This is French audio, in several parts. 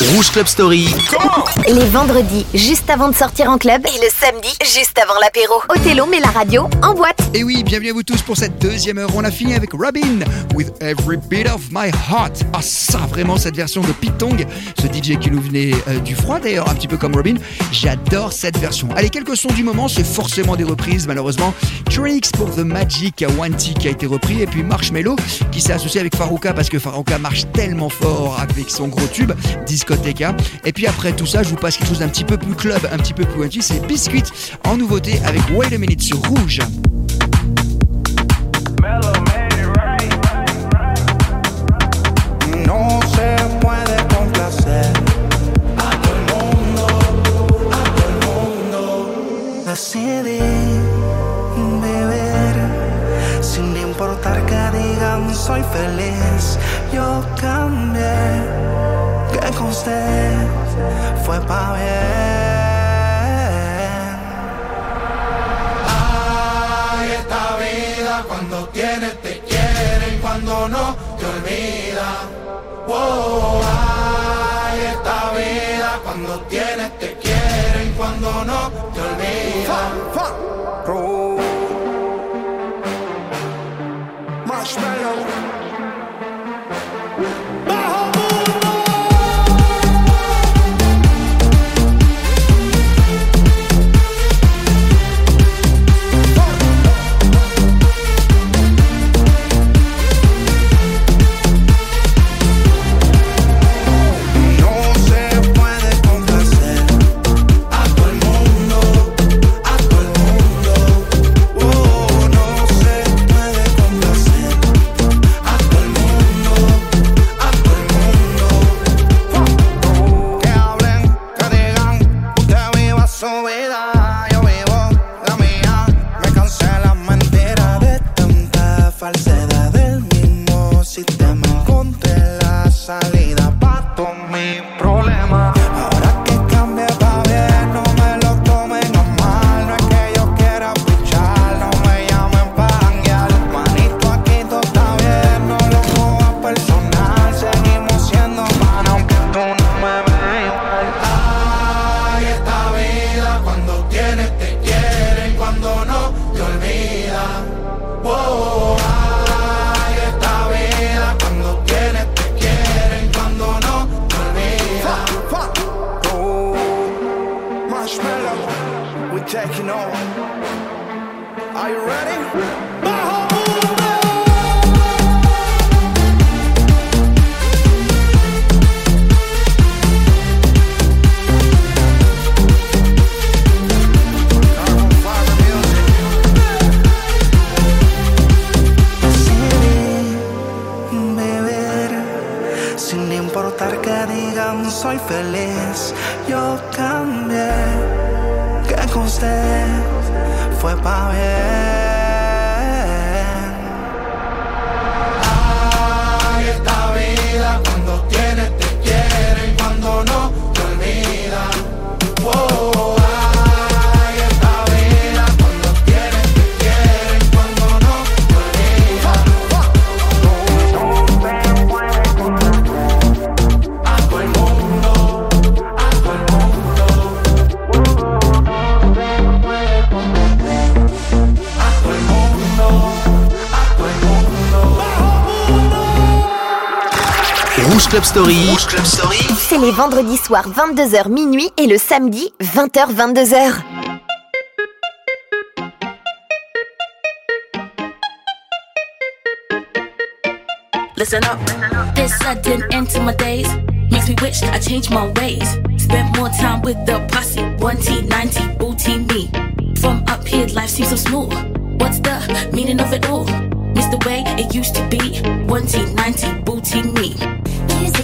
Rouge Club Story. Les vendredis, juste avant de sortir en club. Et le samedi, juste avant l'apéro. Othello met la radio en boîte. Et oui, bienvenue à vous tous pour cette deuxième heure. On a fini avec Robin, With Every Beat of My Heart. Ah ça, vraiment, cette version de Pitong, ce DJ qui nous venait euh, du froid d'ailleurs, un petit peu comme Robin. J'adore cette version. Allez, quelques sons du moment, c'est forcément des reprises, malheureusement. Tricks pour The Magic Wanty qui a été repris, et puis Marshmello qui s'est associé avec Farouka parce que Farouka marche tellement fort avec son gros tube, Et puis après tout ça, je vous passe quelque chose d'un petit peu plus club, un petit peu plus wanty, c'est Biscuit en nouveauté avec Wait a Minute sur Rouge. Yo con usted fue pa' bien. Ay, esta vida cuando tienes te quieren, cuando no te olvida. Wow, ay, esta vida cuando tienes Rouge Club Story. Rouge Club Story. C'est les vendredis soirs 22h minuit et le samedi 20h 22h. Listen up. This sudden end to my days makes me wish I changed my ways. Spent more time with the posse, 1T, 90, booty me. From up here, life seems so smooth. What's the meaning of it all? Miss the way it used to be. 1T, 90, booty me.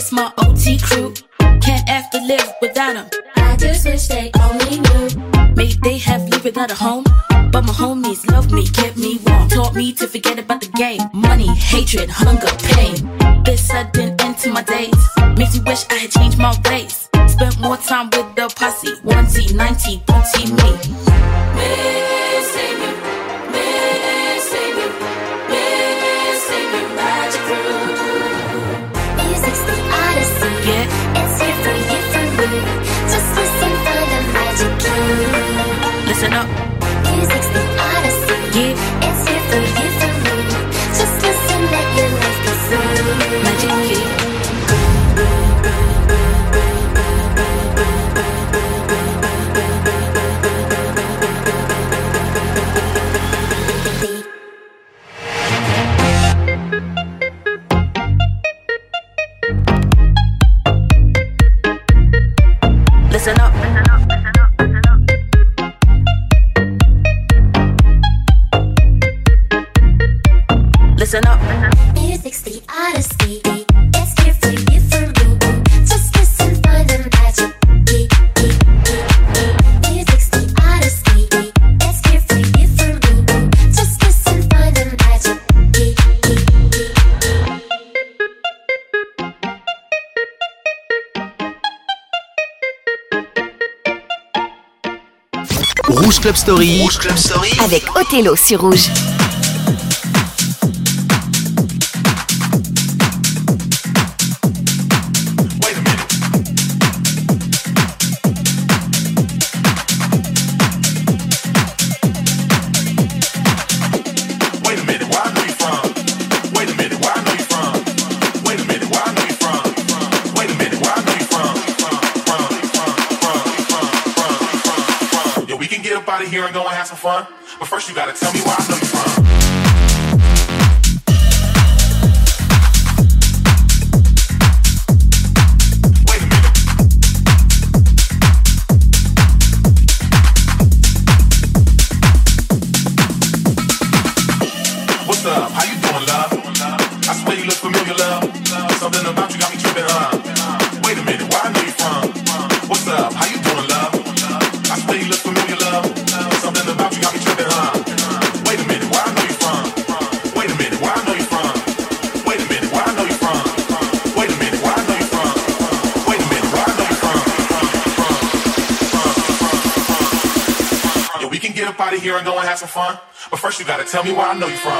It's my OT crew. Can't have to live without them. I just wish they only knew. Maybe they have lived without a home. But my homies love me, kept me warm. Taught me to forget about the game. Money, hatred, hunger, pain. This sudden end to my days makes me wish I had changed my ways. Spent more time with the posse. 1T, 90, 30 me. me. listen up. Music's the odyssey. Yeah. It's here for you. Avec Othello sur Rouge. I know you from.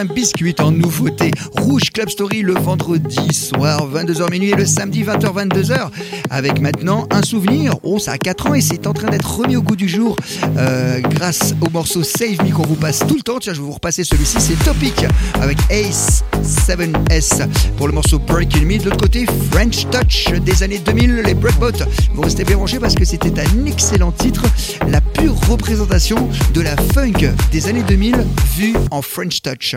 Un biscuit en nouveauté. Club Story le vendredi soir, 22h minuit et le samedi 20h 22h. Avec maintenant un souvenir. Oh, ça a 4 ans et c'est en train d'être remis au goût du jour euh, grâce au morceau Save Me qu'on vous passe tout le temps. Tiens, je vais vous repasser celui-ci. C'est Topic avec Ace 7S pour le morceau Breaking Me. De l'autre côté, French Touch des années 2000, les Breakbots. Vous restez bien parce que c'était un excellent titre. La pure représentation de la funk des années 2000 vue en French Touch.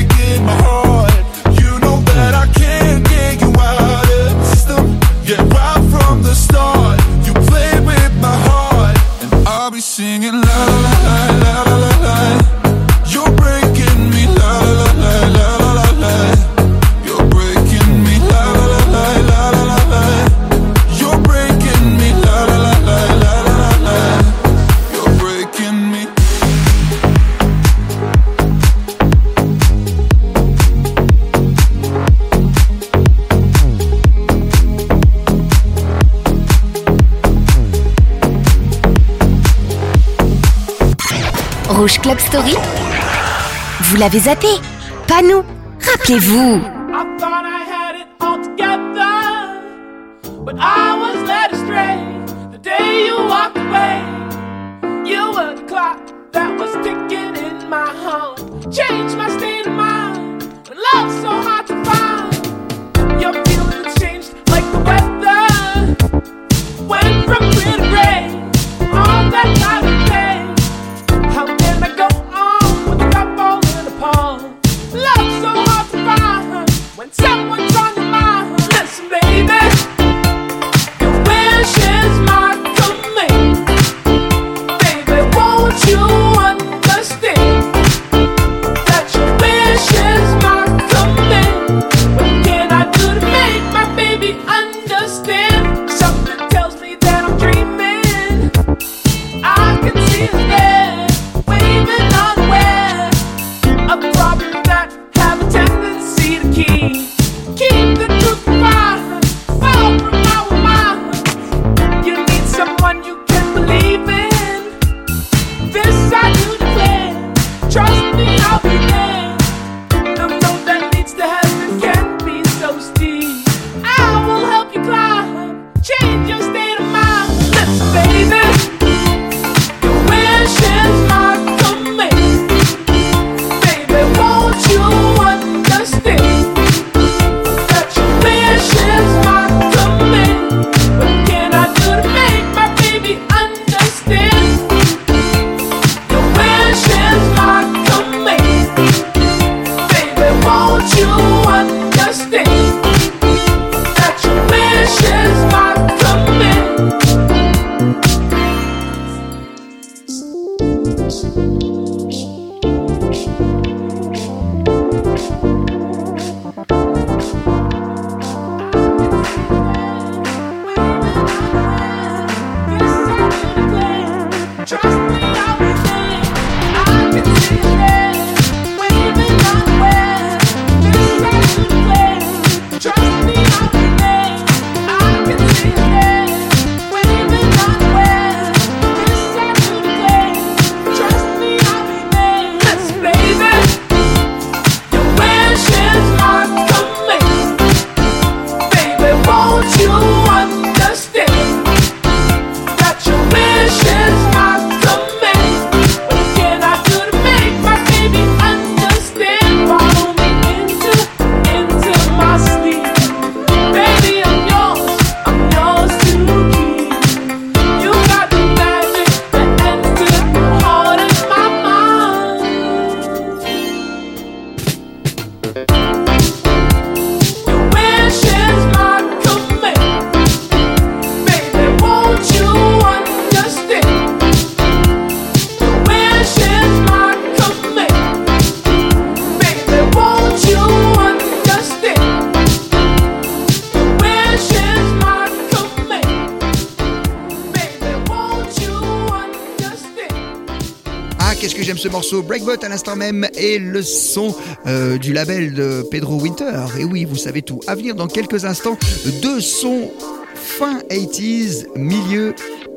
Vous l'avez zappé. Pas nous. Rappelez-vous Breakbot à l'instant même et le son euh, du label de Pedro Winter. Et oui, vous savez tout. À venir dans quelques instants, deux sons fin 80s, milieu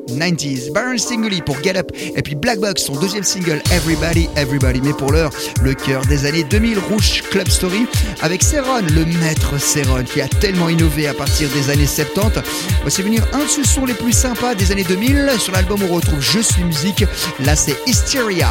90s. Baron Stingly pour Get Up et puis Black Box, son deuxième single Everybody, Everybody. Mais pour l'heure, le cœur des années 2000, Rouge Club Story avec Seron, le maître Seron qui a tellement innové à partir des années 70. Voici venir un de ce sons les plus sympas des années 2000. Sur l'album, on retrouve Je suis musique. Là, c'est Hysteria.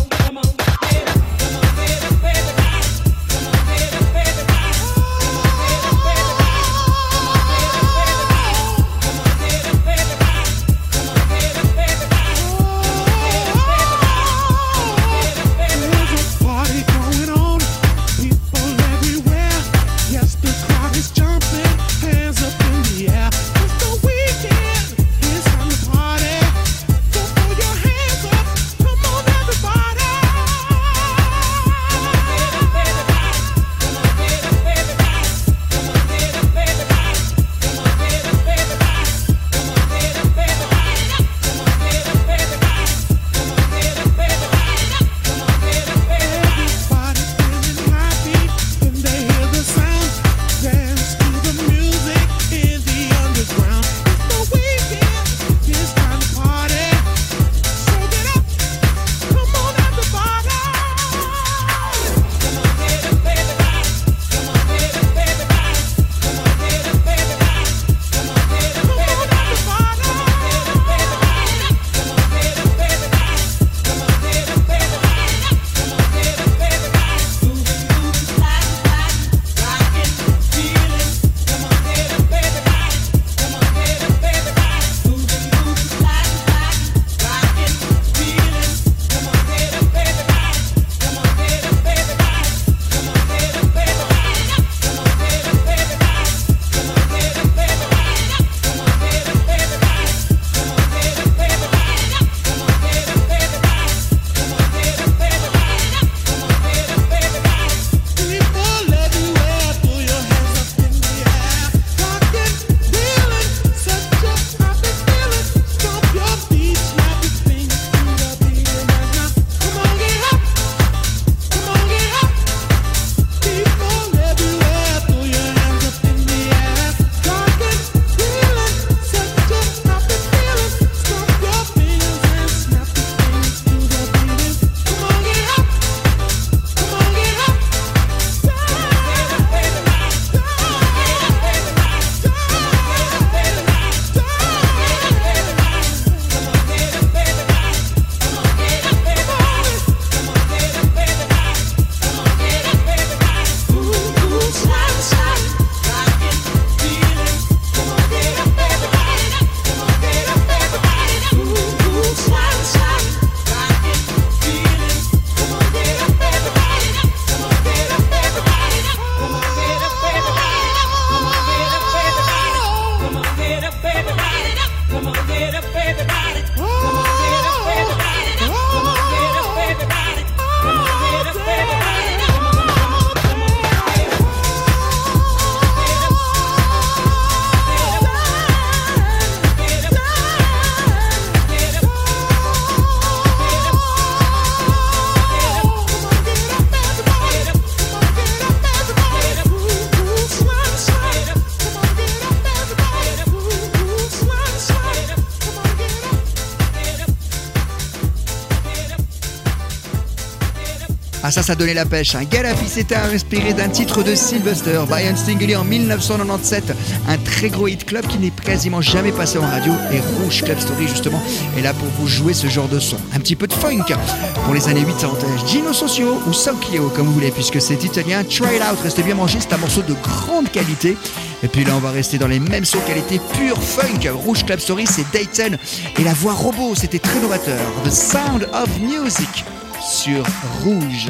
Ah ça, ça donnait la pêche. Un Galapi s'était inspiré d'un titre de Sylvester, Brian Stingley en 1997. Un très gros hit club qui n'est quasiment jamais passé en radio. Et Rouge Club Story, justement, est là pour vous jouer ce genre de son. Un petit peu de funk pour les années 80. Gino Socio ou Socchio, comme vous voulez, puisque c'est italien. Trail Out, restez bien mangé, c'est un morceau de grande qualité. Et puis là, on va rester dans les mêmes sons qualité pure funk. Rouge Club Story, c'est Dayton. Et la voix robot, c'était très novateur. The Sound of Music sur Rouge.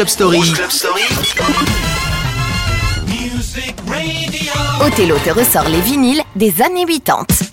Rouge Club Story. Othello te ressort les vinyles des années 80.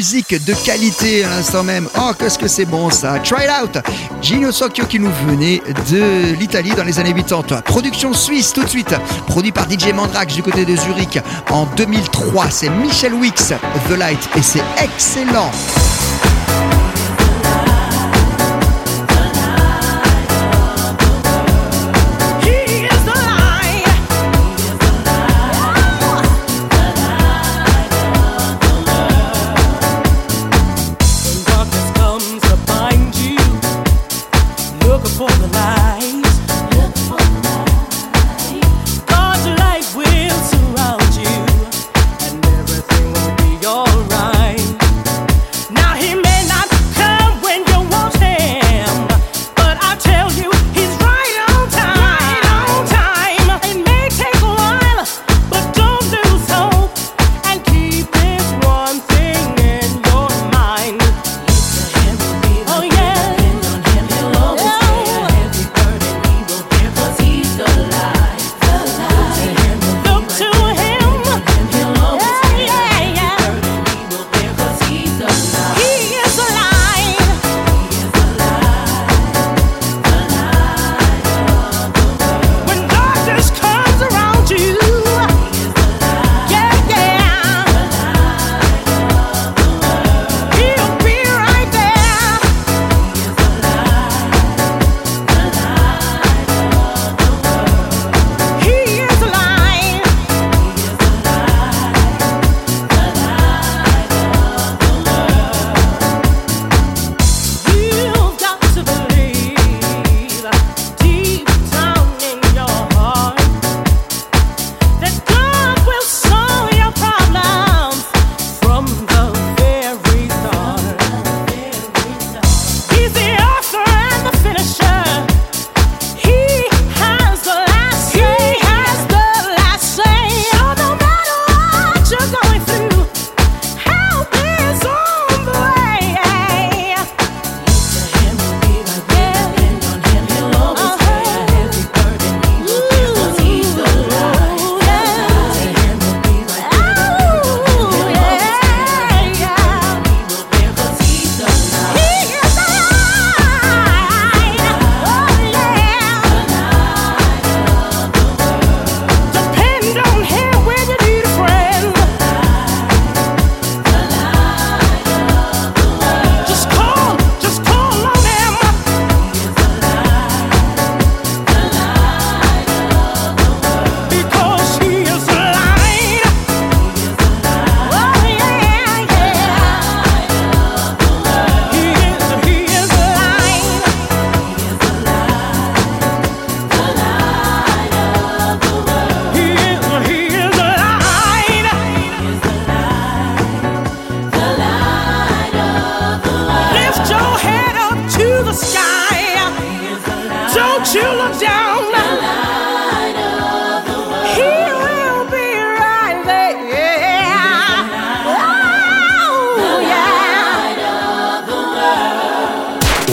musique de qualité à l'instant même. Oh, qu'est-ce que c'est bon ça. Try it out. Gino Socchio qui nous venait de l'Italie dans les années 80. Production suisse tout de suite. Produit par DJ Mandrax du côté de Zurich en 2003. C'est Michel Wicks, The Light. Et c'est excellent.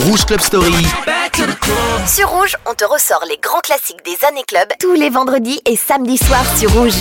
Rouge Club Story. Sur Rouge, on te ressort les grands classiques des années club tous les vendredis et samedis soirs sur Rouge.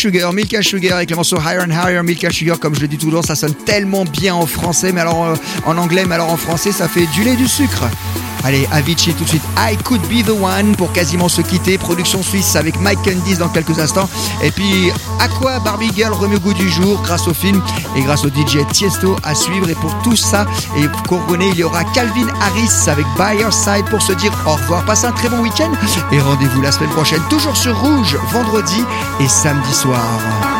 Sugar, Milk and Sugar avec le morceau Higher and Higher, Milk and Sugar, comme je le dis temps, ça sonne tellement bien en français, mais alors euh, en anglais, mais alors en français, ça fait du lait, du sucre. Allez, Avicii tout de suite. I could be the one pour quasiment se quitter. Production suisse avec Mike Candice dans quelques instants. Et puis Aqua Barbie Girl remet au goût du jour grâce au film et grâce au DJ Tiesto à suivre. Et pour tout ça, et couronné, il y aura Calvin Harris avec By Your Side pour se dire au revoir. Passez un très bon week-end et rendez-vous la semaine prochaine, toujours sur Rouge, vendredi et samedi soir.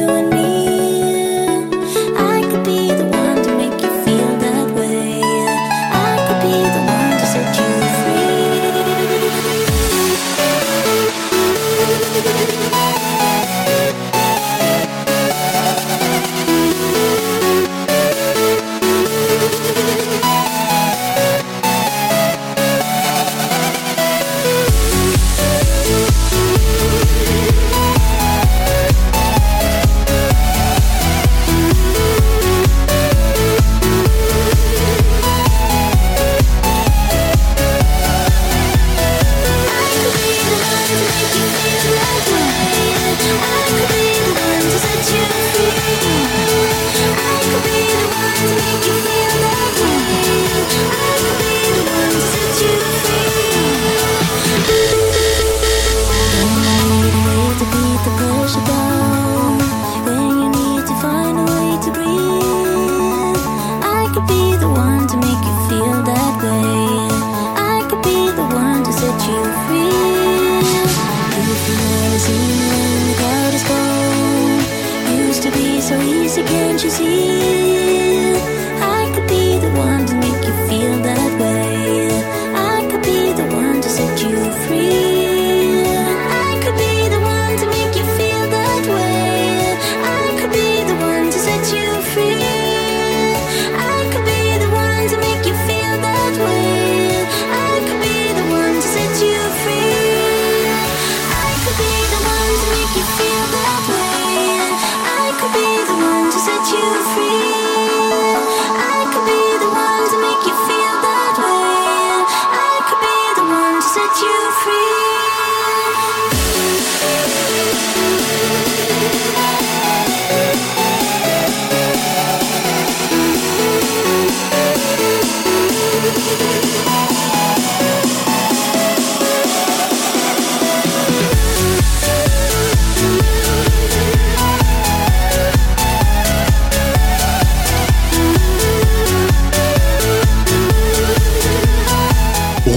can't you see?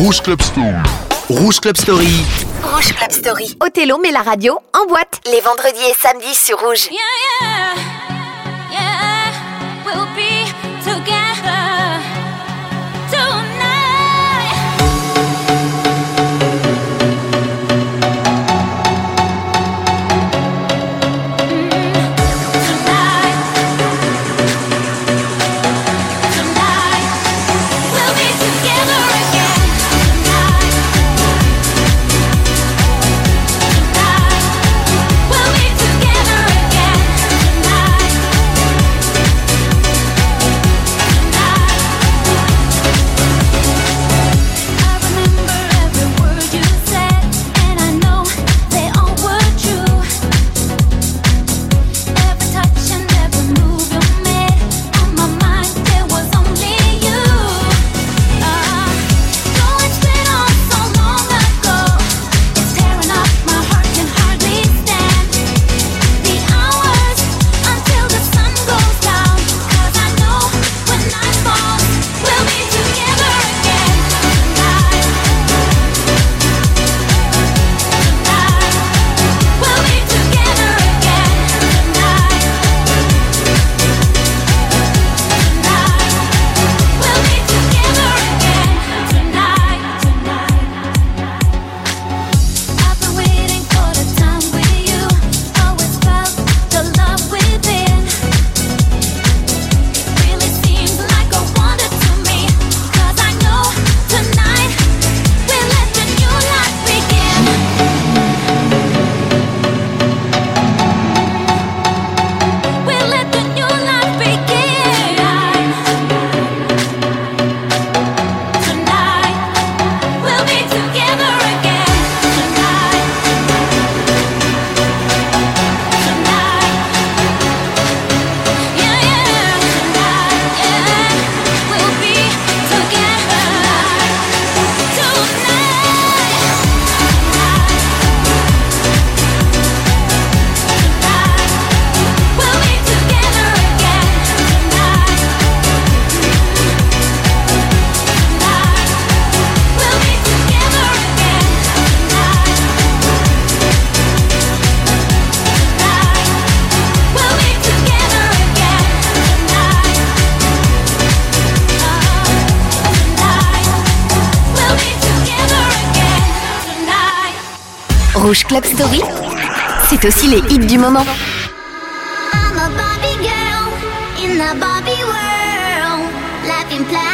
Rouge Club Story. Rouge Club Story. Rouge Club Story. Othello met la radio en boîte les vendredis et samedis sur Rouge. Yeah, yeah, Rouge Club Story, c'est aussi les hits du moment. I'm a Barbie girl in the Barbie world, life in plastic.